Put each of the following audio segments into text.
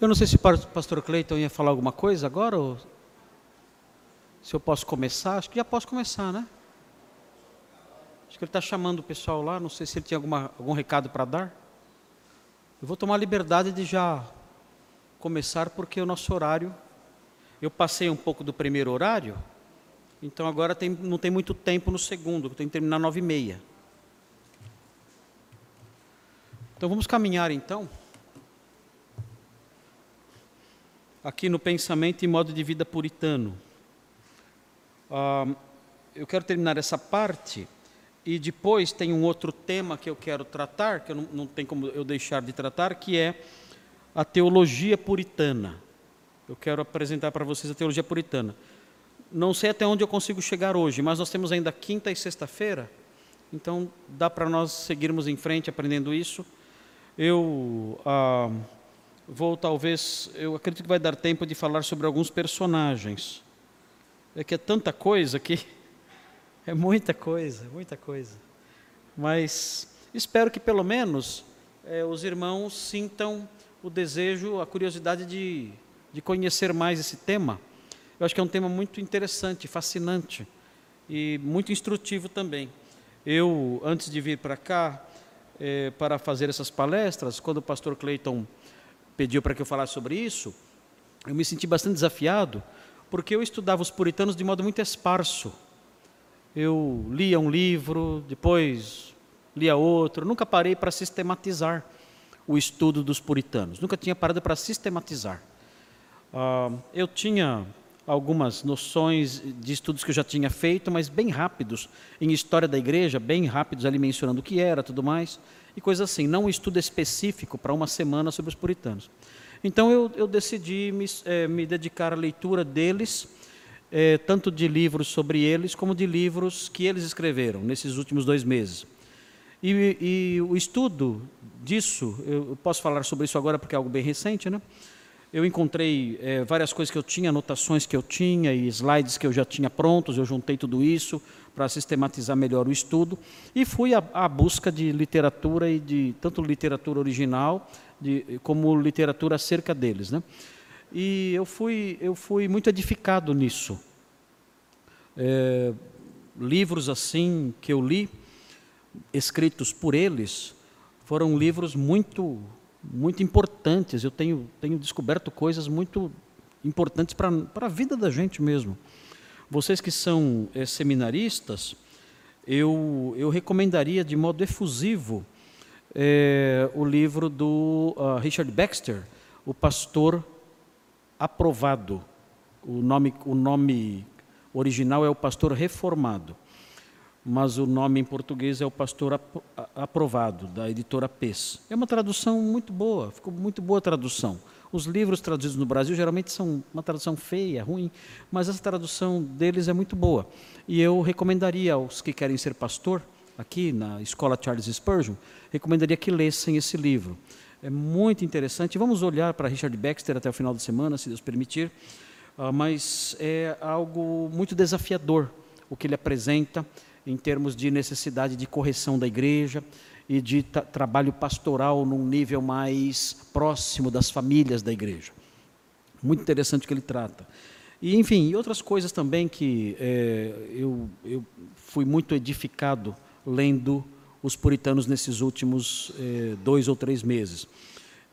Eu não sei se o pastor Cleiton ia falar alguma coisa agora, ou se eu posso começar. Acho que já posso começar, né? Acho que ele está chamando o pessoal lá, não sei se ele tinha alguma, algum recado para dar. Eu vou tomar a liberdade de já começar, porque o nosso horário. Eu passei um pouco do primeiro horário, então agora tem, não tem muito tempo no segundo, tem que terminar nove e meia. Então vamos caminhar então. Aqui no pensamento e modo de vida puritano. Ah, eu quero terminar essa parte e depois tem um outro tema que eu quero tratar, que não, não tem como eu deixar de tratar, que é a teologia puritana. Eu quero apresentar para vocês a teologia puritana. Não sei até onde eu consigo chegar hoje, mas nós temos ainda quinta e sexta-feira, então dá para nós seguirmos em frente aprendendo isso. Eu ah, vou talvez, eu acredito que vai dar tempo de falar sobre alguns personagens. É que é tanta coisa que é muita coisa, muita coisa. Mas espero que pelo menos é, os irmãos sintam o desejo, a curiosidade de, de conhecer mais esse tema. Eu acho que é um tema muito interessante, fascinante e muito instrutivo também. Eu, antes de vir para cá, é, para fazer essas palestras, quando o pastor Clayton pediu para que eu falasse sobre isso, eu me senti bastante desafiado, porque eu estudava os puritanos de modo muito esparso. Eu lia um livro, depois lia outro, nunca parei para sistematizar o estudo dos puritanos. Nunca tinha parado para sistematizar. Uh, eu tinha algumas noções de estudos que eu já tinha feito, mas bem rápidos, em história da igreja, bem rápidos ali mencionando o que era, tudo mais, e coisas assim, não um estudo específico para uma semana sobre os puritanos. Então eu, eu decidi me, é, me, dedicar à leitura deles, é, tanto de livros sobre eles, como de livros que eles escreveram nesses últimos dois meses. E, e o estudo disso, eu posso falar sobre isso agora porque é algo bem recente, né? Eu encontrei é, várias coisas que eu tinha, anotações que eu tinha e slides que eu já tinha prontos, eu juntei tudo isso para sistematizar melhor o estudo e fui à, à, busca de literatura e de tanto literatura original de, como literatura acerca deles, né? E eu fui eu fui muito edificado nisso. É, livros assim que eu li escritos por eles foram livros muito muito importantes. Eu tenho tenho descoberto coisas muito importantes para a vida da gente mesmo. Vocês que são é, seminaristas, eu eu recomendaria de modo efusivo é, o livro do uh, Richard Baxter, o pastor aprovado. O nome o nome original é o pastor reformado mas o nome em português é o Pastor Aprovado, da editora PES. É uma tradução muito boa, ficou muito boa a tradução. Os livros traduzidos no Brasil geralmente são uma tradução feia, ruim, mas essa tradução deles é muito boa. E eu recomendaria aos que querem ser pastor, aqui na Escola Charles Spurgeon, recomendaria que lessem esse livro. É muito interessante. Vamos olhar para Richard Baxter até o final de semana, se Deus permitir, ah, mas é algo muito desafiador o que ele apresenta em termos de necessidade de correção da igreja e de trabalho pastoral num nível mais próximo das famílias da igreja. Muito interessante o que ele trata. E, enfim, e outras coisas também que é, eu, eu fui muito edificado lendo os puritanos nesses últimos é, dois ou três meses.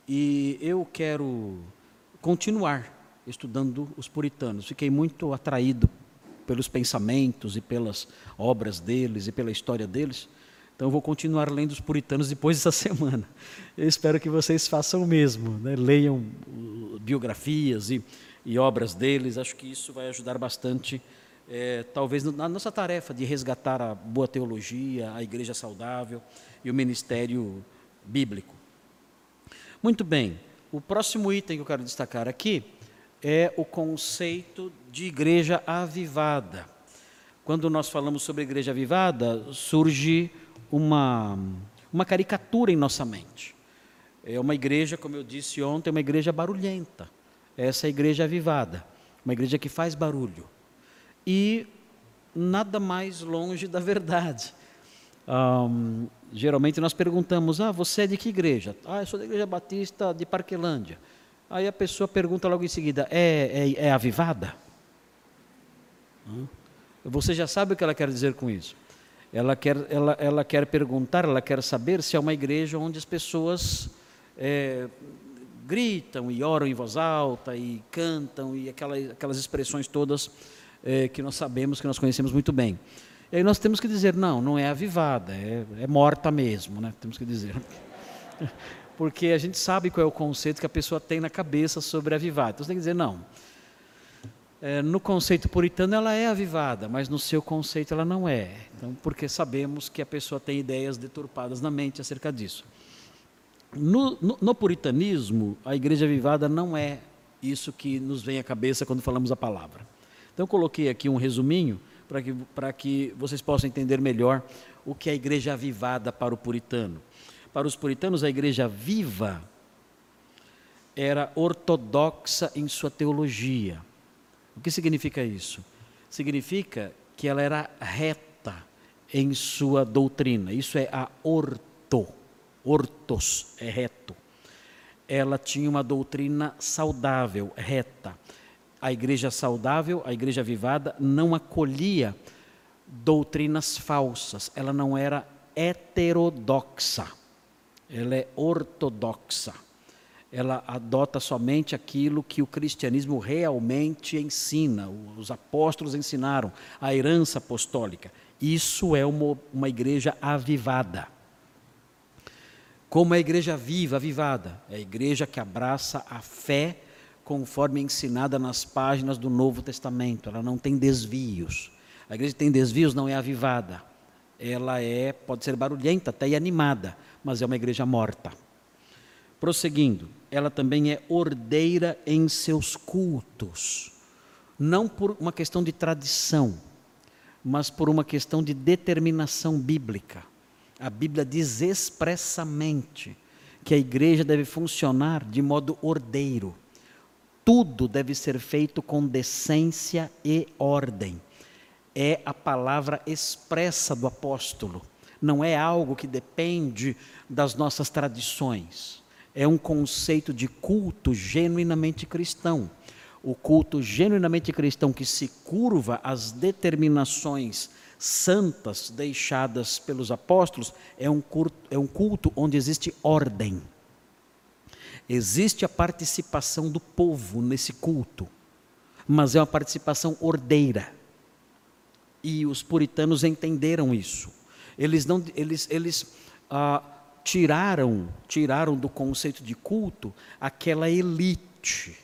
E eu quero continuar estudando os puritanos. Fiquei muito atraído pelos pensamentos e pelas obras deles e pela história deles. Então, eu vou continuar lendo os puritanos depois dessa semana. Eu espero que vocês façam o mesmo, né? leiam uh, biografias e, e, obras deles. Acho que isso vai ajudar bastante, é, talvez, na nossa tarefa de resgatar a boa teologia, a igreja saudável e o ministério bíblico. Muito bem, o próximo item que eu quero destacar aqui é o conceito de igreja avivada. Quando nós falamos sobre igreja avivada, surge uma, uma caricatura em nossa mente. É uma igreja, como eu disse ontem, uma igreja barulhenta. Essa é a igreja avivada, uma igreja que faz barulho. E nada mais longe da verdade. Um, geralmente nós perguntamos: Ah, você é de que igreja? Ah, eu sou da Igreja Batista de Parquelândia. Aí a pessoa pergunta logo em seguida: é, é, é avivada? Você já sabe o que ela quer dizer com isso. Ela quer, ela, ela quer perguntar, ela quer saber se é uma igreja onde as pessoas é, gritam e oram em voz alta e cantam e aquelas, aquelas expressões todas é, que nós sabemos, que nós conhecemos muito bem. E aí nós temos que dizer, não, não é avivada, é, é morta mesmo, né? temos que dizer. Porque a gente sabe qual é o conceito que a pessoa tem na cabeça sobre avivada. Então você tem que dizer, não, é, no conceito puritano ela é avivada, mas no seu conceito ela não é. Então, porque sabemos que a pessoa tem ideias deturpadas na mente acerca disso. No, no, no puritanismo, a igreja avivada não é isso que nos vem à cabeça quando falamos a palavra. Então, eu coloquei aqui um resuminho para que, que vocês possam entender melhor o que é a igreja avivada para o puritano. Para os puritanos, a igreja viva era ortodoxa em sua teologia o que significa isso? Significa que ela era reta em sua doutrina. Isso é a orto. Ortos é reto. Ela tinha uma doutrina saudável, reta. A igreja saudável, a igreja avivada, não acolhia doutrinas falsas. Ela não era heterodoxa. Ela é ortodoxa ela adota somente aquilo que o cristianismo realmente ensina, os apóstolos ensinaram, a herança apostólica. Isso é uma, uma igreja avivada. Como a igreja viva, avivada? É a igreja que abraça a fé conforme ensinada nas páginas do Novo Testamento. Ela não tem desvios. A igreja que tem desvios não é avivada. Ela é, pode ser barulhenta, até animada, mas é uma igreja morta. Prosseguindo, ela também é ordeira em seus cultos, não por uma questão de tradição, mas por uma questão de determinação bíblica. A Bíblia diz expressamente que a igreja deve funcionar de modo ordeiro. Tudo deve ser feito com decência e ordem. É a palavra expressa do apóstolo, não é algo que depende das nossas tradições é um conceito de culto genuinamente cristão. O culto genuinamente cristão que se curva às determinações santas deixadas pelos apóstolos é um culto, é um culto onde existe ordem. Existe a participação do povo nesse culto, mas é uma participação ordeira. E os puritanos entenderam isso. Eles não, eles, eles ah, tiraram, tiraram do conceito de culto aquela elite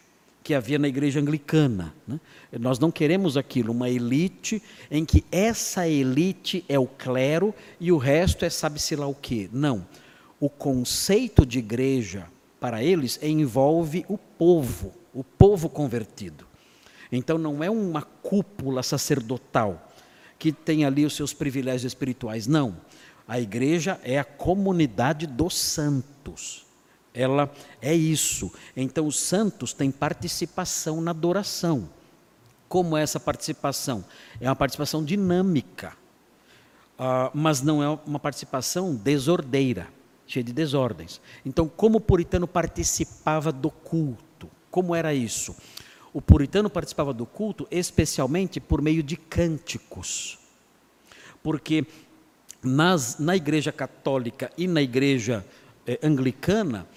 que havia na igreja anglicana. Né? Nós não queremos aquilo, uma elite em que essa elite é o clero e o resto é sabe-se lá o quê. Não. O conceito de igreja, para eles, envolve o povo, o povo convertido. Então não é uma cúpula sacerdotal que tem ali os seus privilégios espirituais, não. A igreja é a comunidade dos santos. Ela é isso. Então, os santos têm participação na adoração. Como é essa participação? É uma participação dinâmica, uh, mas não é uma participação desordeira, cheia de desordens. Então, como o puritano participava do culto? Como era isso? O puritano participava do culto especialmente por meio de cânticos. Porque nas, na igreja católica e na igreja eh, anglicana,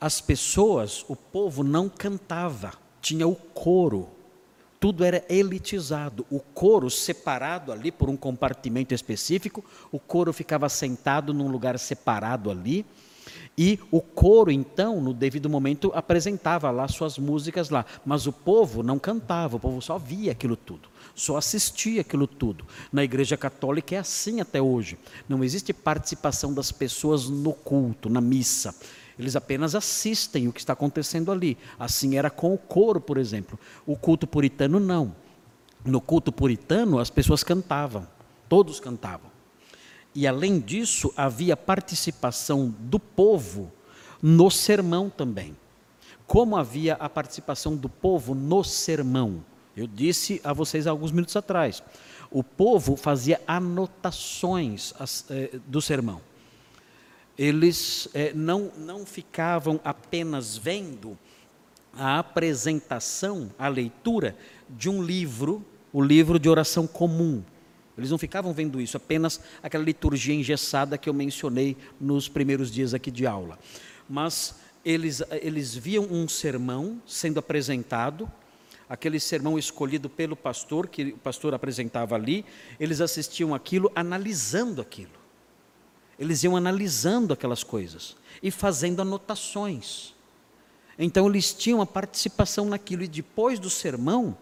as pessoas, o povo não cantava, tinha o coro. Tudo era elitizado. O coro separado ali por um compartimento específico, o coro ficava sentado num lugar separado ali. E o coro, então, no devido momento, apresentava lá suas músicas lá. Mas o povo não cantava, o povo só via aquilo tudo só assistia aquilo tudo. Na Igreja Católica é assim até hoje. Não existe participação das pessoas no culto, na missa. Eles apenas assistem o que está acontecendo ali. Assim era com o coro, por exemplo. O culto puritano não. No culto puritano as pessoas cantavam, todos cantavam. E além disso, havia participação do povo no sermão também. Como havia a participação do povo no sermão? Eu disse a vocês alguns minutos atrás. O povo fazia anotações eh, do sermão. Eles eh, não, não ficavam apenas vendo a apresentação, a leitura de um livro, o livro de oração comum. Eles não ficavam vendo isso, apenas aquela liturgia engessada que eu mencionei nos primeiros dias aqui de aula. Mas eles, eles viam um sermão sendo apresentado, aquele sermão escolhido pelo pastor, que o pastor apresentava ali, eles assistiam aquilo, analisando aquilo. Eles iam analisando aquelas coisas e fazendo anotações. Então eles tinham a participação naquilo e depois do sermão,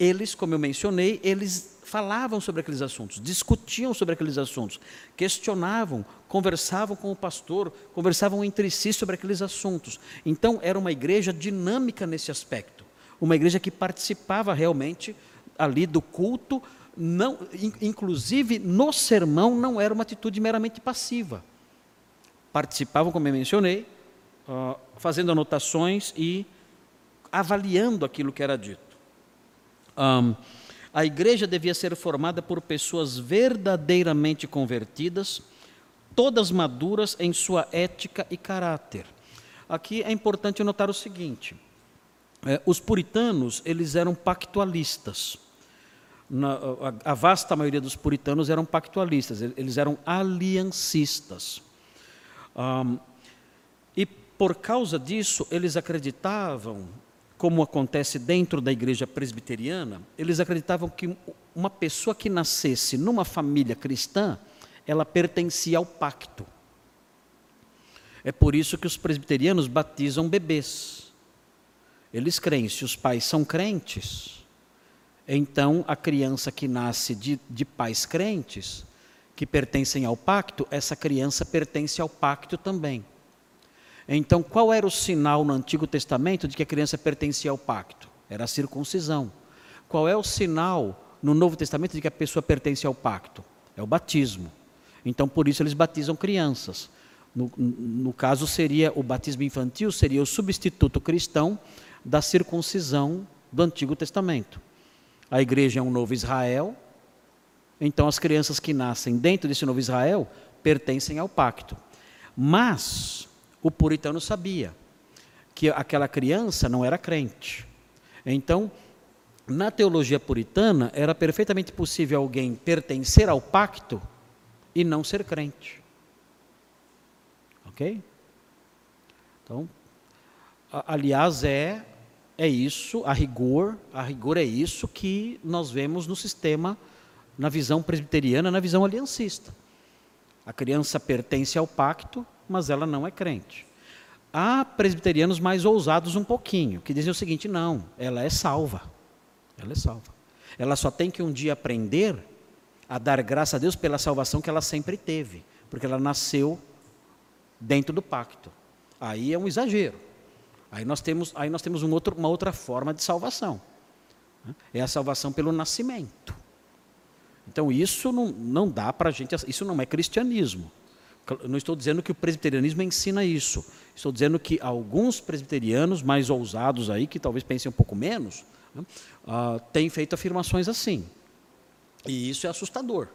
eles, como eu mencionei, eles falavam sobre aqueles assuntos, discutiam sobre aqueles assuntos, questionavam, conversavam com o pastor, conversavam entre si sobre aqueles assuntos. Então era uma igreja dinâmica nesse aspecto, uma igreja que participava realmente ali do culto, não, inclusive no sermão não era uma atitude meramente passiva. Participavam, como eu mencionei, uh, fazendo anotações e avaliando aquilo que era dito. Um, a igreja devia ser formada por pessoas verdadeiramente convertidas, todas maduras em sua ética e caráter. Aqui é importante notar o seguinte: é, os puritanos eles eram pactualistas. Na, a, a, vasta maioria dos puritanos eram pactualistas, eles eram aliancistas. Um, e por causa disso, eles acreditavam, como acontece dentro da igreja presbiteriana, eles acreditavam que uma pessoa que nascesse numa família cristã, ela pertencia ao pacto. É por isso que os presbiterianos batizam bebês. Eles creem, se os pais são crentes, então a criança que nasce de, de pais crentes, que pertencem ao pacto, essa criança pertence ao pacto também. Então, qual era o sinal no Antigo Testamento de que a criança pertencia ao pacto? Era a circuncisão. Qual é o sinal no Novo Testamento de que a pessoa pertence ao pacto? É o batismo. Então, por isso eles batizam crianças. No, no caso, seria o batismo infantil, seria o substituto cristão da circuncisão do Antigo Testamento. A igreja é um novo Israel, então as crianças que nascem dentro desse novo Israel pertencem ao pacto. Mas o puritano sabia que aquela criança não era crente. Então, na teologia puritana, era perfeitamente possível alguém pertencer ao pacto e não ser crente. Ok? Então, aliás, é, é isso, a rigor, a rigor é isso que nós vemos no sistema, na visão presbiteriana, na visão aliancista. A criança pertence ao pacto, mas ela não é crente. Há presbiterianos mais ousados um pouquinho, que dizem o seguinte: não, ela é salva. Ela é salva. Ela só tem que um dia aprender a dar graça a Deus pela salvação que ela sempre teve, porque ela nasceu dentro do pacto. Aí é um exagero. Aí nós temos, aí nós temos um outro, uma outra forma de salvação. Né? É a salvação pelo nascimento. Então isso não, não dá para a gente, isso não é cristianismo. Não estou dizendo que o presbiterianismo ensina isso. Estou dizendo que alguns presbiterianos mais ousados aí, que talvez pensem um pouco menos, né, uh, têm feito afirmações assim. E isso é assustador,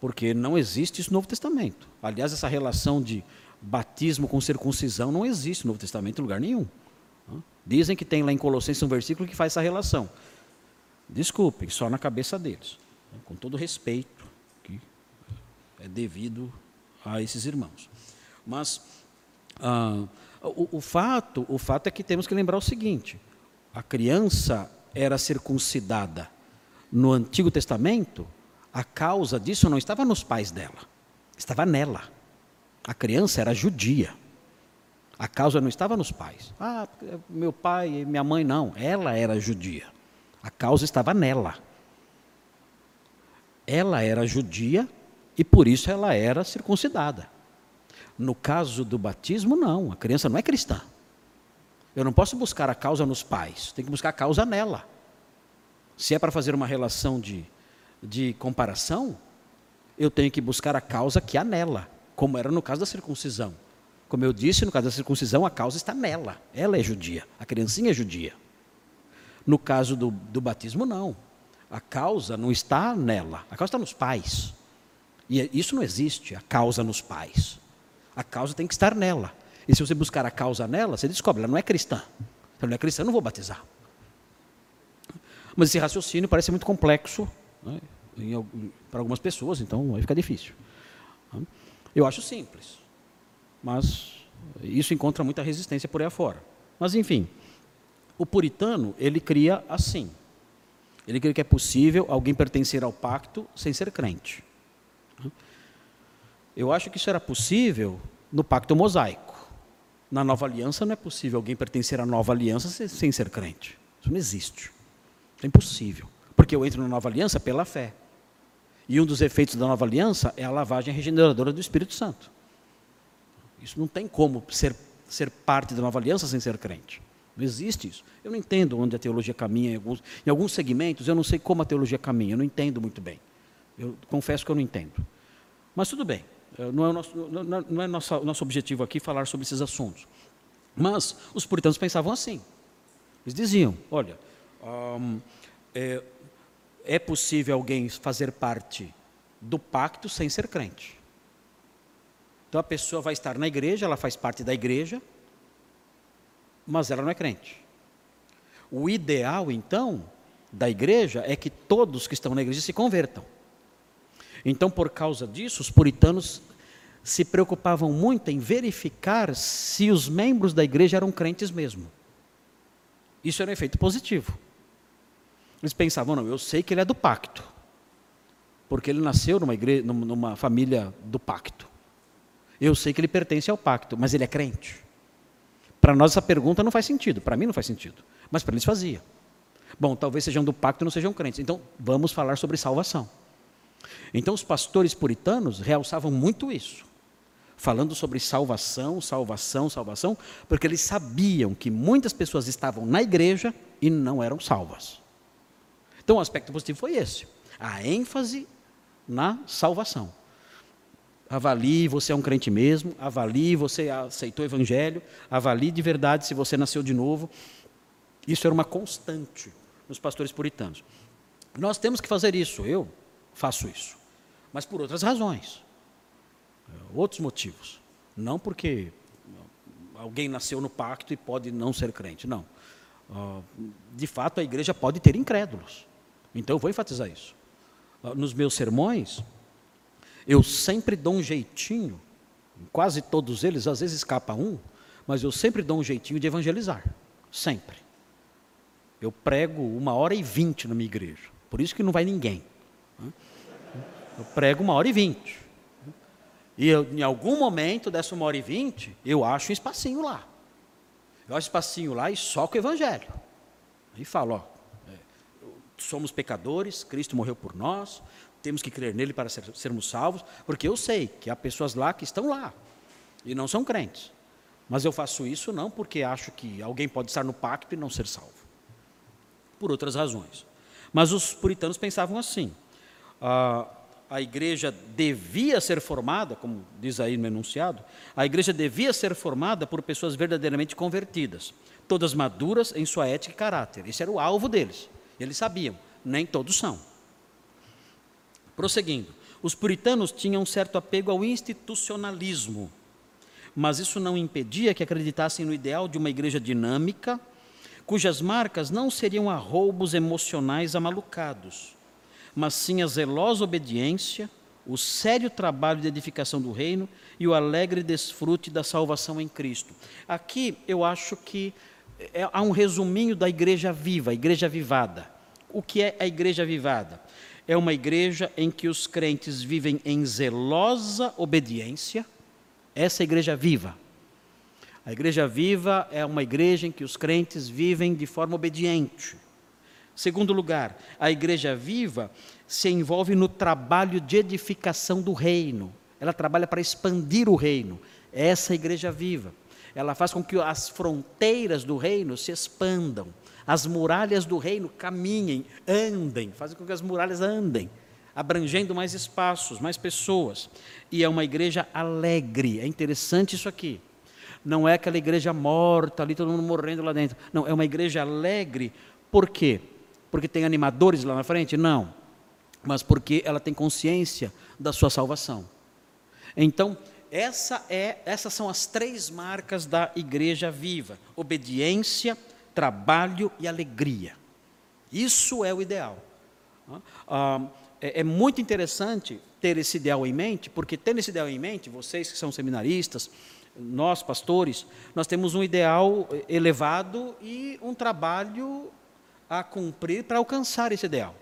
porque não existe isso no Novo Testamento. Aliás, essa relação de batismo com circuncisão não existe no Novo Testamento em lugar nenhum. Né. Dizem que tem lá em Colossenses um versículo que faz essa relação. Desculpem, só na cabeça deles. Né, com todo respeito que é devido a esses irmãos. Mas ah, o, o, fato, o fato é que temos que lembrar o seguinte: a criança era circuncidada no Antigo Testamento, a causa disso não estava nos pais dela, estava nela. A criança era judia. A causa não estava nos pais. Ah, meu pai e minha mãe não. Ela era judia. A causa estava nela. Ela era judia e por isso ela era circuncidada. No caso do batismo, não, a criança não é cristã. Eu não posso buscar a causa nos pais, tem que buscar a causa nela. Se é para fazer uma relação de, de comparação, eu tenho que buscar a causa que há nela, como era no caso da circuncisão. Como eu disse, no caso da circuncisão, a causa está nela. Ela é judia, a criancinha é judia. No caso do, do batismo, não. A causa não está nela, a causa está nos pais. E isso não existe, a causa nos pais. A causa tem que estar nela. E se você buscar a causa nela, você descobre, ela não é cristã. Ele não é cristão, eu não vou batizar. Mas esse raciocínio parece muito complexo né, para algumas pessoas, então aí fica difícil. Eu acho simples, mas isso encontra muita resistência por aí afora. Mas, enfim, o puritano, ele cria assim. Ele cria que é possível alguém pertencer ao pacto sem ser crente. Eu acho que isso era possível no pacto mosaico. Na nova aliança não é possível alguém pertencer à nova aliança sem ser crente. Isso não existe. É impossível. Porque eu entro na nova aliança pela fé. E um dos efeitos da nova aliança é a lavagem regeneradora do Espírito Santo. Isso não tem como ser, ser parte da nova aliança sem ser crente. Não existe isso. Eu não entendo onde a teologia caminha. Em alguns, em alguns segmentos, eu não sei como a teologia caminha. Eu não entendo muito bem. Eu confesso que eu não entendo. Mas tudo bem. Eh, não é o nosso, não, é nosso, nosso objetivo aqui falar sobre esses assuntos. Mas os puritanos pensavam assim. Eles diziam: olha, é, é possível alguém fazer parte do pacto sem ser crente. Então a pessoa vai estar na igreja, ela faz parte da igreja, mas ela não é crente. O ideal, então, da igreja é que todos que estão na igreja se convertam. Então, por causa disso, os puritanos se preocupavam muito em verificar se os membros da igreja eram crentes mesmo. Isso era um efeito positivo. Eles pensavam, não, eu sei que ele é do pacto, porque ele nasceu numa, igreja, numa família do pacto. Eu sei que ele pertence ao pacto, mas ele é crente. Para nós essa pergunta não faz sentido, para mim não faz sentido, mas para eles fazia. Bom, talvez sejam do pacto e não sejam crentes. Então, vamos falar sobre salvação. Então, os pastores puritanos realçavam muito isso, falando sobre salvação, salvação, salvação, porque eles sabiam que muitas pessoas estavam na igreja e não eram salvas. Então, o aspecto positivo foi esse: a ênfase na salvação. Avalie você é um crente mesmo, avalie você aceitou o evangelho, avalie de verdade se você nasceu de novo. Isso era uma constante nos pastores puritanos. Nós temos que fazer isso, eu faço isso, mas por outras razões, outros motivos. Não porque alguém nasceu no pacto e pode não ser crente, não. Ah, de fato, a igreja pode ter incrédulos. Então, eu vou enfatizar isso. Ah, nos meus sermões, eu sempre dou um jeitinho, quase todos eles, às vezes escapa um, mas eu sempre dou um jeitinho de evangelizar. Sempre. Eu prego uma hora e vinte na minha igreja. Por isso que não vai ninguém. Eu prego uma hora e vinte. E eu, em algum momento dessa uma hora e vinte, eu acho um espacinho lá. Eu acho um espacinho lá e só com o evangelho. Aí falo, ó, é, somos pecadores, Cristo morreu por nós, temos que crer nele para ser, sermos salvos, porque eu sei que há pessoas lá que estão lá e não são crentes. Mas eu faço isso não porque acho que alguém pode estar no pacto e não ser salvo. Por outras razões. Mas os puritanos pensavam assim: a, a igreja devia ser formada, como diz aí no enunciado, a igreja devia ser formada por pessoas verdadeiramente convertidas, todas maduras em sua ética e caráter. Esse era o alvo deles. Eles sabiam, nem todos são. Prosseguindo, os puritanos tinham um certo apego ao institucionalismo, mas isso não impedia que acreditassem no ideal de uma igreja dinâmica, cujas marcas não seriam arroubos emocionais amalucados, mas sim a zelosa obediência, o sério trabalho de edificação do reino e o alegre desfrute da salvação em Cristo. Aqui eu acho que é, há um resuminho da igreja viva, a igreja vivada. O que é a igreja vivada? é uma igreja em que os crentes vivem em zelosa obediência. Essa é a igreja viva. A igreja viva é uma igreja em que os crentes vivem de forma obediente. Segundo lugar, a igreja viva se envolve no trabalho de edificação do reino. Ela trabalha para expandir o reino. Essa é igreja viva. Ela faz com que as fronteiras do reino se expandam as muralhas do reino caminhem, andem, fazem com que as muralhas andem, abrangendo mais espaços, mais pessoas. E é uma igreja alegre. É interessante isso aqui. Não é aquela igreja morta ali, todo mundo morrendo lá dentro. Não, é uma igreja alegre. Por quê? Porque tem animadores lá na frente? Não. Mas porque ela tem consciência da sua salvação. Então, essa é, essas são as três marcas da igreja viva: obediência, trabalho e alegria. Isso é o ideal. Ah, é, é muito interessante ter esse ideal em mente, porque tendo esse ideal em mente, vocês que são seminaristas, nós pastores, nós temos um ideal elevado e um trabalho a cumprir para alcançar esse ideal.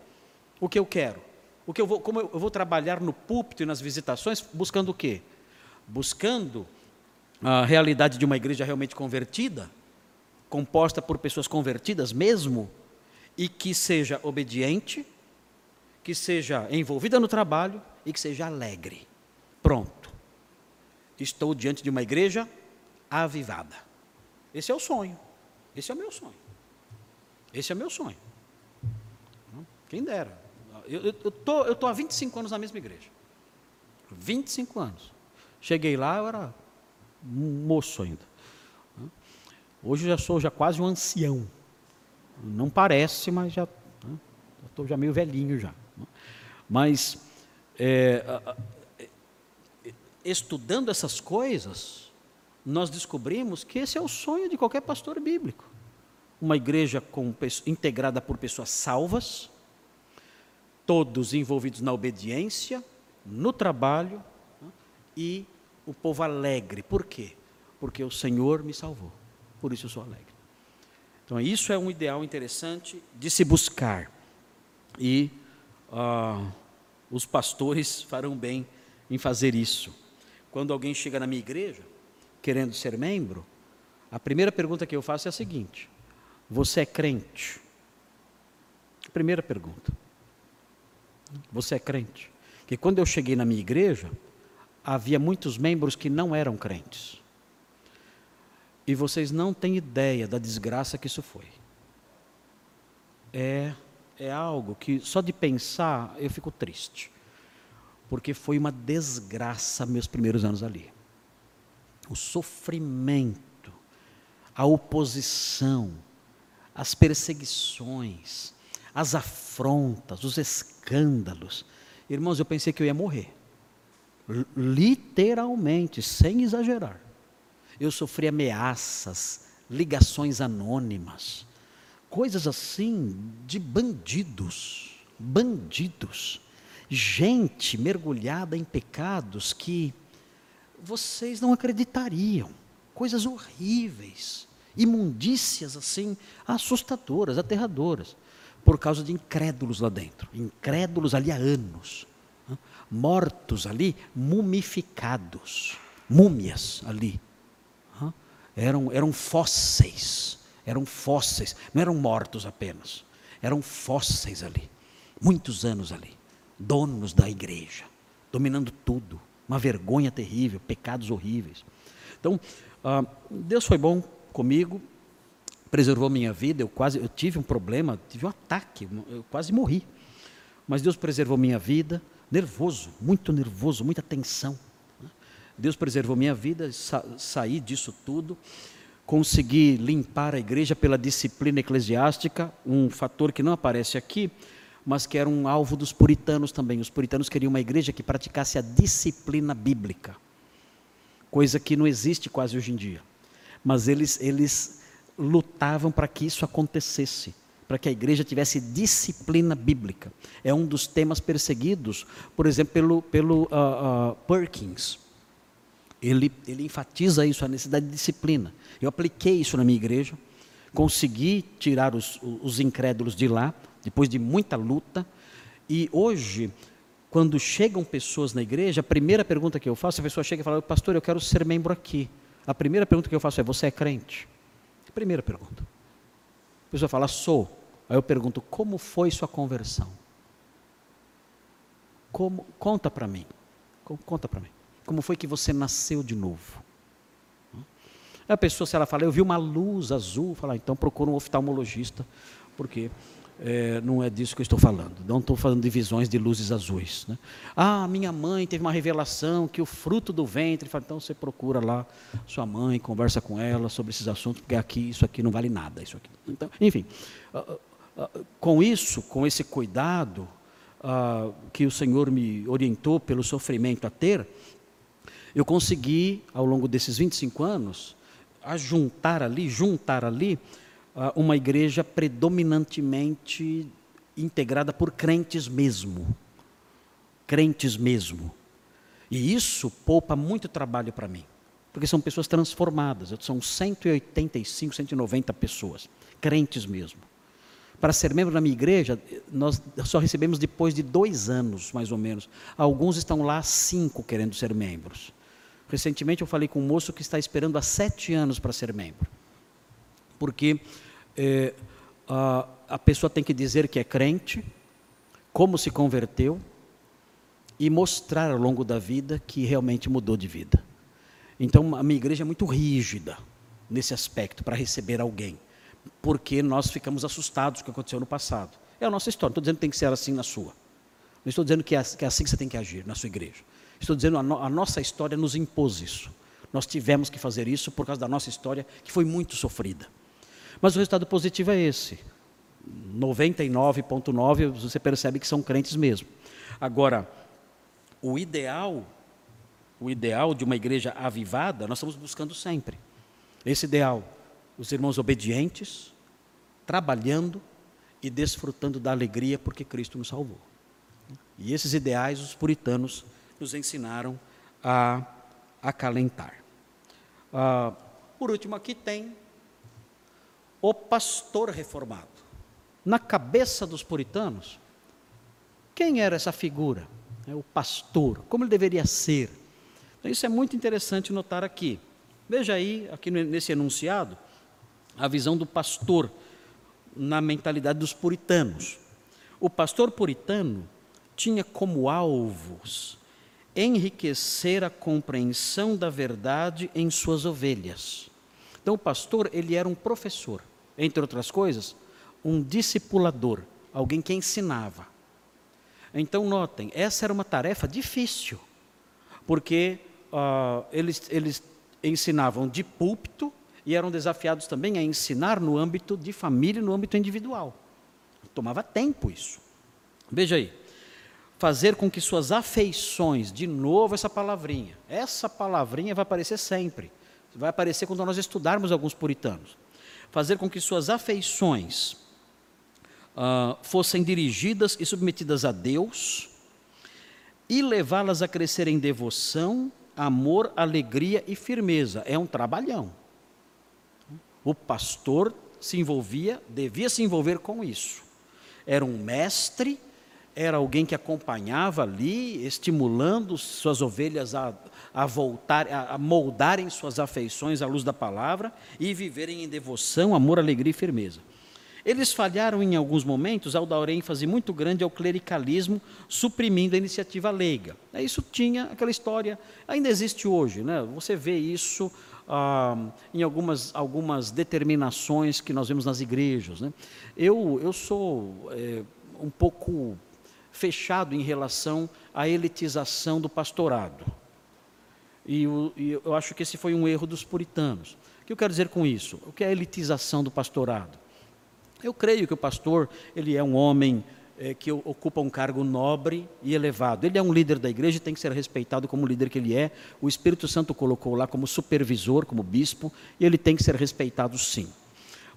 O que eu quero? O que eu vou, como eu vou trabalhar no púlpito e nas visitações, buscando o quê? Buscando a realidade de uma igreja realmente convertida, composta por pessoas convertidas mesmo, e que seja obediente, que seja envolvida no trabalho e que seja alegre. Pronto. Estou diante de uma igreja avivada. Esse é o sonho. Esse é o meu sonho. Esse é meu sonho. Quem dera. Eu estou eu tô há 25 anos na mesma igreja. 25 anos. Cheguei lá, eu era moço ainda. Hoje já sou já quase um ancião. Não parece, mas já estou já meio velhinho já. Mas é, estudando essas coisas, nós descobrimos que esse é o sonho de qualquer pastor bíblico. Uma igreja com, integrada por pessoas salvas, todos envolvidos na obediência, no trabalho e o povo alegre. Por quê? Porque o Senhor me salvou. Por isso eu sou alegre. Então, isso é um ideal interessante de se buscar. E ah, os pastores farão bem em fazer isso. Quando alguém chega na minha igreja, querendo ser membro, a primeira pergunta que eu faço é a seguinte: Você é crente? Primeira pergunta. Você é crente? Que quando eu cheguei na minha igreja, havia muitos membros que não eram crentes. E vocês não têm ideia da desgraça que isso foi. É, é algo que só de pensar eu fico triste. Porque foi uma desgraça meus primeiros anos ali. O sofrimento, a oposição, as perseguições, as afrontas, os escândalos. Irmãos, eu pensei que eu ia morrer literalmente, sem exagerar. Eu sofri ameaças, ligações anônimas, coisas assim de bandidos, bandidos, gente mergulhada em pecados que vocês não acreditariam, coisas horríveis, imundícias assim, assustadoras, aterradoras, por causa de incrédulos lá dentro, incrédulos ali há anos mortos ali, mumificados, múmias ali. Eram, eram fósseis, eram fósseis, não eram mortos apenas, eram fósseis ali, muitos anos ali, donos da igreja, dominando tudo, uma vergonha terrível, pecados horríveis. Então, ah, Deus foi bom comigo, preservou minha vida, eu quase, eu tive um problema, tive um ataque, eu quase morri. Mas Deus preservou minha vida, nervoso, muito nervoso, muita tensão. Deus preservou minha vida, sa saí disso tudo, consegui limpar a igreja pela disciplina eclesiástica, um fator que não aparece aqui, mas que era um alvo dos puritanos também. Os puritanos queriam uma igreja que praticasse a disciplina bíblica, coisa que não existe quase hoje em dia. Mas eles, eles lutavam para que isso acontecesse para que a igreja tivesse disciplina bíblica. É um dos temas perseguidos, por exemplo, pelo, pelo uh, uh, Perkins. Ele, ele enfatiza isso, a necessidade de disciplina. Eu apliquei isso na minha igreja, consegui tirar os, os incrédulos de lá, depois de muita luta, e hoje, quando chegam pessoas na igreja, a primeira pergunta que eu faço, a pessoa chega e fala, pastor, eu quero ser membro aqui. A primeira pergunta que eu faço é, você é crente? Primeira pergunta. A pessoa fala, sou. Aí eu pergunto: como foi sua conversão? Como, conta para mim. Conta para mim. Como foi que você nasceu de novo? A pessoa, se ela fala, eu vi uma luz azul, fala, então procura um oftalmologista, porque é, não é disso que eu estou falando. Não estou falando de visões de luzes azuis. Né? Ah, minha mãe teve uma revelação que o fruto do ventre. Então você procura lá sua mãe, conversa com ela sobre esses assuntos, porque aqui isso aqui não vale nada. Isso aqui. Então, enfim, com isso, com esse cuidado que o Senhor me orientou pelo sofrimento a ter, eu consegui, ao longo desses 25 anos, ajuntar ali, juntar ali, uma igreja predominantemente integrada por crentes mesmo. Crentes mesmo. E isso poupa muito trabalho para mim, porque são pessoas transformadas. São 185, 190 pessoas, crentes mesmo. Para ser membro da minha igreja, nós só recebemos depois de dois anos, mais ou menos. Alguns estão lá há cinco querendo ser membros. Recentemente eu falei com um moço que está esperando há sete anos para ser membro. Porque é, a, a pessoa tem que dizer que é crente, como se converteu, e mostrar ao longo da vida que realmente mudou de vida. Então, a minha igreja é muito rígida nesse aspecto para receber alguém porque nós ficamos assustados com o que aconteceu no passado. É a nossa história. Não estou dizendo que tem que ser assim na sua. Não estou dizendo que é, é assim que você tem que agir na sua igreja. Estou dizendo a, no, a nossa história nos impôs isso. Nós tivemos que fazer isso por causa da nossa história, que foi muito sofrida. Mas o resultado positivo é esse. 99,9% você percebe que são crentes mesmo. Agora, o ideal, o ideal de uma igreja avivada, nós estamos buscando sempre. Esse ideal os irmãos obedientes, trabalhando e desfrutando da alegria porque Cristo nos salvou. E esses ideais os puritanos nos ensinaram a acalentar. Ah, por último, aqui tem o pastor reformado. Na cabeça dos puritanos, quem era essa figura? É o pastor, como ele deveria ser. Então, isso é muito interessante notar aqui. Veja aí, aqui nesse enunciado, a visão do pastor na mentalidade dos puritanos. O pastor puritano tinha como alvos enriquecer a compreensão da verdade em suas ovelhas. Então o pastor, ele era um professor, entre outras coisas, um discipulador, alguém que ensinava. Então notem, essa era uma tarefa difícil, porque uh, eles, eles ensinavam de púlpito e eram desafiados também a ensinar no âmbito de família, no âmbito individual. Tomava tempo isso. Veja aí. Fazer com que suas afeições, de novo essa palavrinha, essa palavrinha vai aparecer sempre. Vai aparecer quando nós estudarmos alguns puritanos. Fazer com que suas afeições uh, fossem dirigidas e submetidas a Deus e levá-las a crescer em devoção, amor, alegria e firmeza. É um trabalhão. O pastor se envolvia, devia se envolver com isso. Era um mestre, era alguém que acompanhava ali, estimulando suas ovelhas a, a voltar, a, moldarem suas afeições à luz da palavra e viverem em devoção, amor, alegria e firmeza. Eles falharam em alguns momentos ao dar ênfase muito grande ao clericalismo, suprimindo a iniciativa leiga. Isso tinha aquela história, ainda existe hoje, né? você vê isso ah, em algumas, algumas determinações que nós vemos nas igrejas. Né? Eu, eu sou é, um pouco fechado em relação à elitização do pastorado. E eu, e eu acho que esse foi um erro dos puritanos. O que eu quero dizer com isso? O que é a elitização do pastorado? Eu creio que o pastor ele é um homem é, que ocupa um cargo nobre e elevado. Ele é um líder da igreja e tem que ser respeitado como líder que ele é. O Espírito Santo colocou lá como supervisor, como bispo, e ele tem que ser respeitado sim.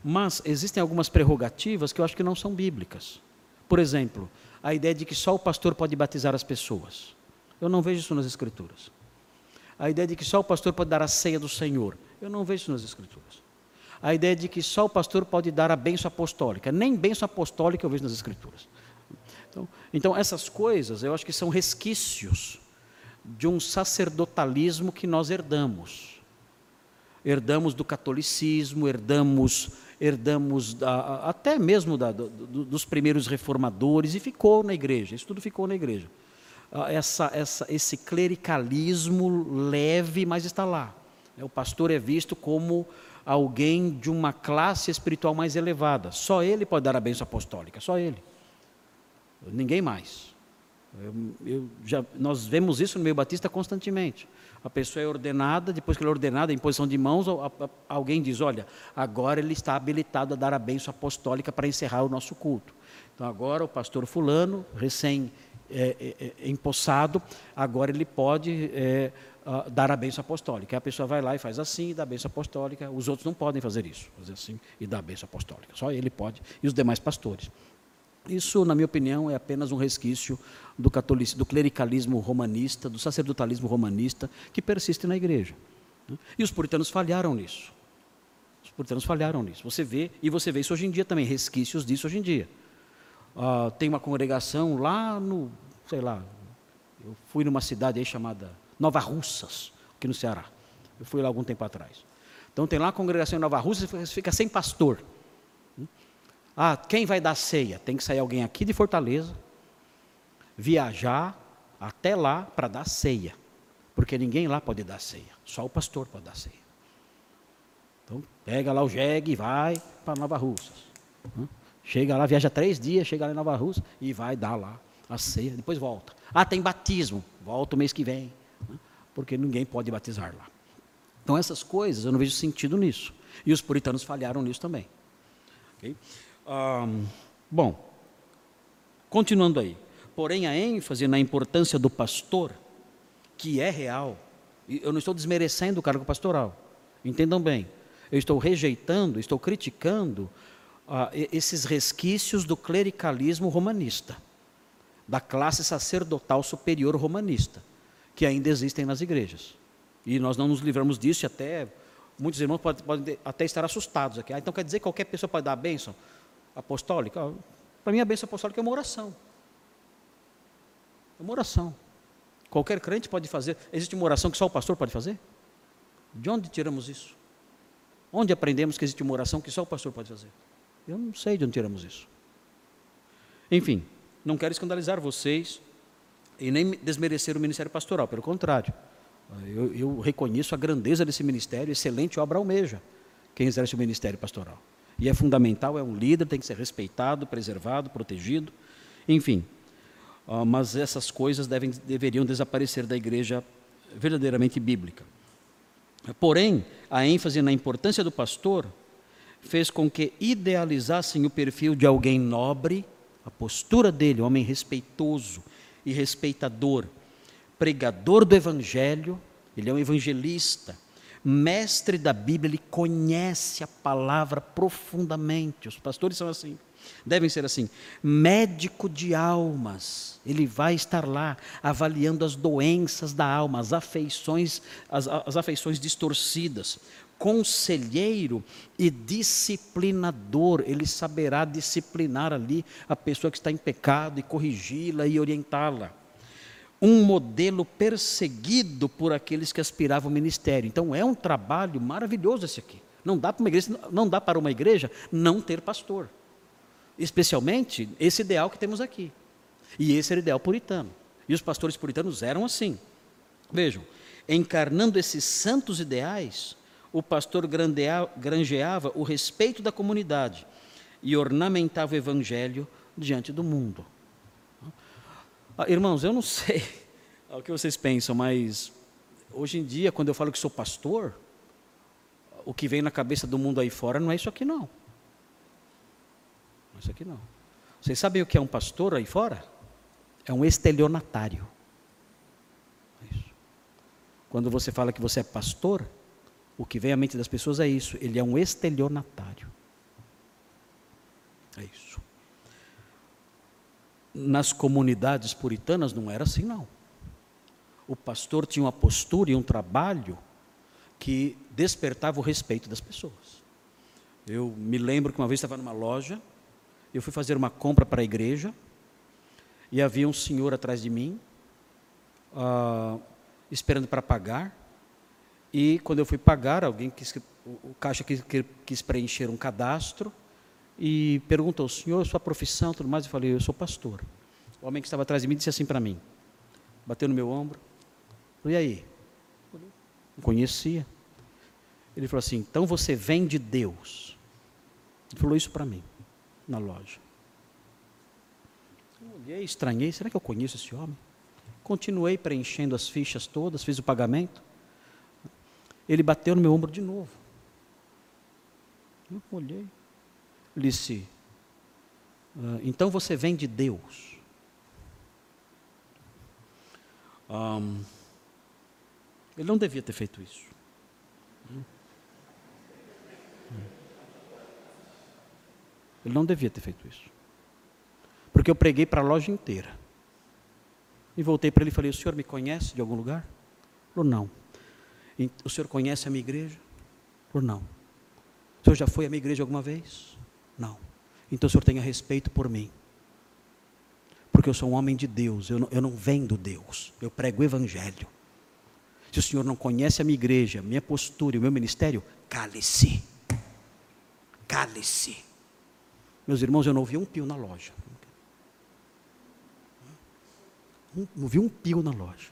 Mas existem algumas prerrogativas que eu acho que não são bíblicas. Por exemplo, a ideia de que só o pastor pode batizar as pessoas. Eu não vejo isso nas Escrituras. A ideia de que só o pastor pode dar a ceia do Senhor. Eu não vejo isso nas Escrituras. A ideia de que só o pastor pode dar a bênção apostólica. Nem bênção apostólica eu vejo nas Escrituras. Então, então, essas coisas eu acho que são resquícios de um sacerdotalismo que nós herdamos. Herdamos do catolicismo, herdamos, herdamos da, até mesmo da, do, dos primeiros reformadores, e ficou na igreja, isso tudo ficou na igreja. Ah, essa, essa, esse clericalismo leve, mas está lá. O pastor é visto como alguém de uma classe espiritual mais elevada. Só ele pode dar a bênção apostólica, só ele ninguém mais. Eu, eu já, nós vemos isso no meio batista constantemente. A pessoa é ordenada, depois que ela é ordenada, em posição de mãos, alguém diz: Olha, agora ele está habilitado a dar a bênção apostólica para encerrar o nosso culto. Então agora o pastor Fulano, recém é, é, é, empossado, agora ele pode é, uh, dar a bênção apostólica. A pessoa vai lá e faz assim e dá a bênção apostólica. Os outros não podem fazer isso, fazer assim e dar a bênção apostólica. Só ele pode e os demais pastores. Isso, na minha opinião, é apenas um resquício do, catolicismo, do clericalismo romanista, do sacerdotalismo romanista que persiste na igreja. Né? E os puritanos falharam nisso. Os puritanos falharam nisso. Você vê, e você vê isso hoje em dia também, resquícios disso hoje em dia. Uh, tem uma congregação lá no, sei lá, eu fui numa cidade aí chamada Nova Russas, aqui no Ceará. Eu fui lá algum tempo atrás. Então tem lá a congregação em Nova Russas, fica sem pastor. Ah, quem vai dar ceia? Tem que sair alguém aqui de Fortaleza, viajar até lá para dar ceia. Porque ninguém lá pode dar ceia, só o pastor pode dar ceia. Então, pega lá o jegue e vai para Nova Russas. Chega lá, viaja três dias, chega lá em Nova Russa e vai dar lá a ceia, depois volta. Ah, tem batismo, volta o mês que vem porque ninguém pode batizar lá. Então, essas coisas, eu não vejo sentido nisso. E os puritanos falharam nisso também. Okay? Um, bom, continuando aí. Porém, a ênfase na importância do pastor, que é real, eu não estou desmerecendo o cargo pastoral, entendam bem. Eu estou rejeitando, estou criticando esses resquícios do clericalismo romanista, da classe sacerdotal superior romanista que ainda existem nas igrejas. E nós não nos livramos disso e até muitos irmãos podem, podem até estar assustados aqui. Ah, então quer dizer que qualquer pessoa pode dar a bênção apostólica? Ah, Para mim a bênção apostólica é uma oração. É uma oração. Qualquer crente pode fazer. Existe uma oração que só o pastor pode fazer? De onde tiramos isso? Onde aprendemos que existe uma oração que só o pastor pode fazer? Eu não sei de onde tiramos isso. Enfim, não quero escandalizar vocês, e nem desmerecer o ministério pastoral, pelo contrário. Eu, eu, reconheço a grandeza desse ministério, excelente obra almeja quem exerce o ministério pastoral. E é fundamental, é um líder, tem que ser respeitado, preservado, protegido, enfim. Uh, mas essas coisas devem, deveriam desaparecer da igreja verdadeiramente bíblica. Porém, a ênfase na importância do pastor fez com que idealizassem o perfil de alguém nobre, a postura dele, homem respeitoso, e respeitador, pregador do Evangelho, ele é um evangelista, mestre da Bíblia, ele conhece a palavra profundamente. Os pastores são assim, devem ser assim. Médico de almas, ele vai estar lá avaliando as doenças da alma, as afeições, as, as afeições distorcidas. Conselheiro e disciplinador, ele saberá disciplinar ali a pessoa que está em pecado e corrigi-la e orientá-la um modelo perseguido por aqueles que aspiravam ao ministério. Então é um trabalho maravilhoso esse aqui. Não dá para uma igreja, não dá para uma igreja não ter pastor. Especialmente esse ideal que temos aqui. E esse era o ideal puritano. E os pastores puritanos eram assim. Vejam, encarnando esses santos ideais, o pastor granjeava o respeito da comunidade e ornamentava o evangelho diante do mundo. Ah, irmãos, eu não sei o que vocês pensam, mas hoje em dia, quando eu falo que sou pastor, o que vem na cabeça do mundo aí fora não é isso aqui não. Não é isso aqui não. Vocês sabem o que é um pastor aí fora? É um estelionatário. É. Quando você fala que você é pastor, o que vem à mente das pessoas é isso, ele é um estelionatário. É isso nas comunidades puritanas não era assim, não. O pastor tinha uma postura e um trabalho que despertava o respeito das pessoas. Eu me lembro que uma vez estava numa loja, eu fui fazer uma compra para a igreja, e havia um senhor atrás de mim, uh, esperando para pagar, e quando eu fui pagar, alguém quis, o caixa quis, quis preencher um cadastro, e perguntou, senhor, sua profissão, tudo mais, eu falei, eu sou pastor. O homem que estava atrás de mim disse assim para mim, bateu no meu ombro, e aí? Não conhecia. Ele falou assim, então você vem de Deus. Ele falou isso para mim, na loja. Eu olhei, estranhei, será que eu conheço esse homem? Continuei preenchendo as fichas todas, fiz o pagamento. Ele bateu no meu ombro de novo. Eu olhei. Disse: ah, Então você vem de Deus. Um, ele não devia ter feito isso. Ele não devia ter feito isso. Porque eu preguei para a loja inteira. E voltei para ele e falei: O senhor me conhece de algum lugar? Ele falou: Não. O senhor conhece a minha igreja? Falou: Não. O senhor já foi à minha igreja alguma vez? Não. Então o senhor tenha respeito por mim. Porque eu sou um homem de Deus, eu não, eu não vendo Deus, eu prego o Evangelho. Se o senhor não conhece a minha igreja, minha postura e o meu ministério, cale-se. Cale-se. Meus irmãos, eu não vi um pio na loja. Não vi um pio na loja.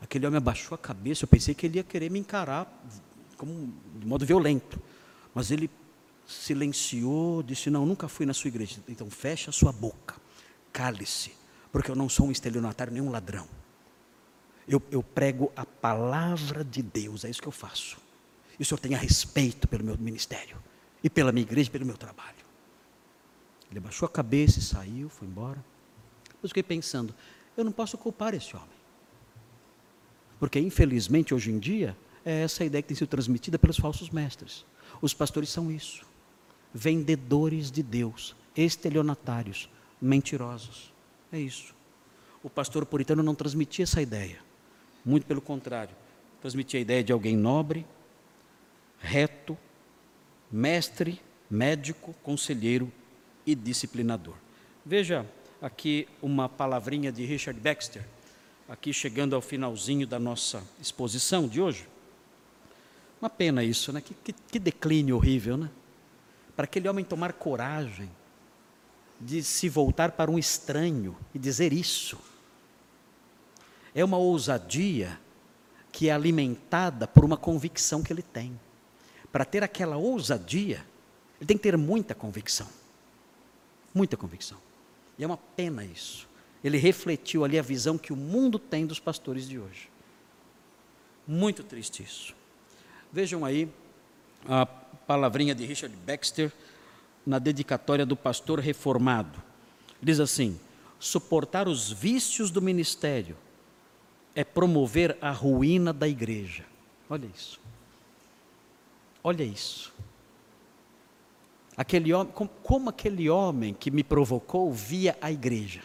Aquele homem abaixou a cabeça, eu pensei que ele ia querer me encarar como, de modo violento. Mas ele silenciou, disse: Não, nunca fui na sua igreja. Então fecha a sua boca, cale-se, porque eu não sou um estelionatário nem um ladrão. Eu, eu prego a palavra de Deus, é isso que eu faço. E o senhor tenha respeito pelo meu ministério, e pela minha igreja, e pelo meu trabalho. Ele abaixou a cabeça e saiu, foi embora. Eu fiquei pensando, eu não posso culpar esse homem. Porque, infelizmente, hoje em dia, é essa a ideia que tem sido transmitida pelos falsos mestres. Os pastores são isso. Vendedores de Deus, estelionatários, mentirosos. É isso. O pastor puritano não transmitia essa ideia. Muito pelo contrário. Transmitia a ideia de alguém nobre, reto, mestre, médico, conselheiro e disciplinador. Veja aqui uma palavrinha de Richard Baxter, aqui chegando ao finalzinho da nossa exposição de hoje. Uma pena isso, né? Que, que, que declínio horrível, né? Para aquele homem tomar coragem de se voltar para um estranho e dizer isso. É uma ousadia que é alimentada por uma convicção que ele tem. Para ter aquela ousadia, ele tem que ter muita convicção. Muita convicção. E é uma pena isso. Ele refletiu ali a visão que o mundo tem dos pastores de hoje. Muito triste isso. Vejam aí a palavrinha de Richard Baxter na dedicatória do pastor reformado. Diz assim: suportar os vícios do ministério é promover a ruína da igreja. Olha isso. Olha isso. Aquele homem, como, como aquele homem que me provocou via a igreja.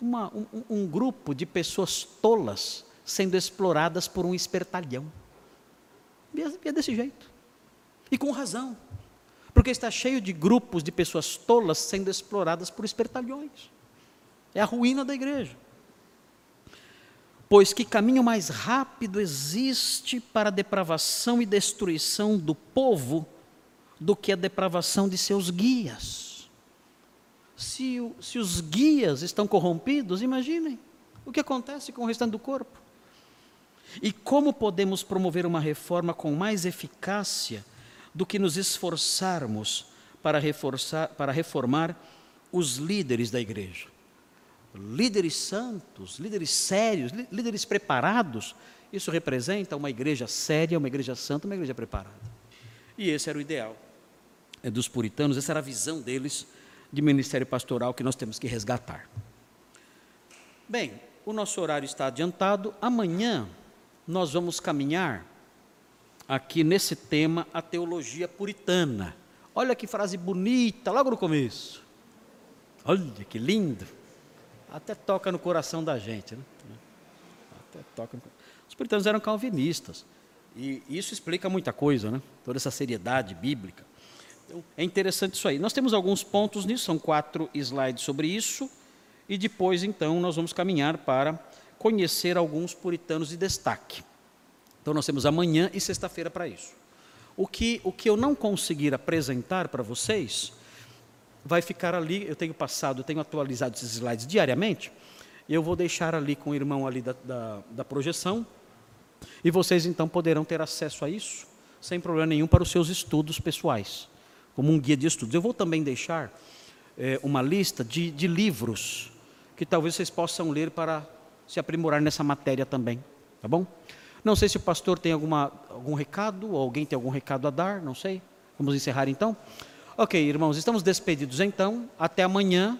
Uma, um, um grupo de pessoas tolas sendo exploradas por um espertalhão. Via desse jeito. E com razão. Porque está cheio de grupos de pessoas tolas sendo exploradas por espertalhões. É a ruína da igreja. Pois que caminho mais rápido existe para a depravação e destruição do povo do que a depravação de seus guias. Se, o, se os guias estão corrompidos, imaginem o que acontece com o restante do corpo. E como podemos promover uma reforma com mais eficácia do que nos esforçarmos para, reforçar, para reformar os líderes da igreja? Líderes santos, líderes sérios, líderes preparados. Isso representa uma igreja séria, uma igreja santa, uma igreja preparada. E esse era o ideal é, dos puritanos, essa era a visão deles de ministério pastoral que nós temos que resgatar. Bem, o nosso horário está adiantado. Amanhã nós vamos caminhar aqui nesse tema a teologia puritana. Olha que frase bonita, logo no começo. Olha que lindo. Até toca no coração da gente, né? Até toca no... Os puritanos eram calvinistas. E isso explica muita coisa, né? Toda essa seriedade bíblica. Então, é interessante isso aí. Nós temos alguns pontos nisso, são quatro slides sobre isso, e depois, então, nós vamos caminhar para conhecer alguns puritanos de destaque. Então, nós temos amanhã e sexta-feira para isso. O que, o que eu não conseguir apresentar para vocês, vai ficar ali, eu tenho passado, eu tenho atualizado esses slides diariamente, e eu vou deixar ali com o irmão ali da, da, da projeção, e vocês então poderão ter acesso a isso, sem problema nenhum, para os seus estudos pessoais como um guia de estudos. Eu vou também deixar é, uma lista de, de livros que talvez vocês possam ler para se aprimorar nessa matéria também, tá bom? Não sei se o pastor tem alguma, algum recado, ou alguém tem algum recado a dar, não sei. Vamos encerrar então? Ok, irmãos, estamos despedidos então. Até amanhã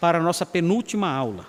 para a nossa penúltima aula.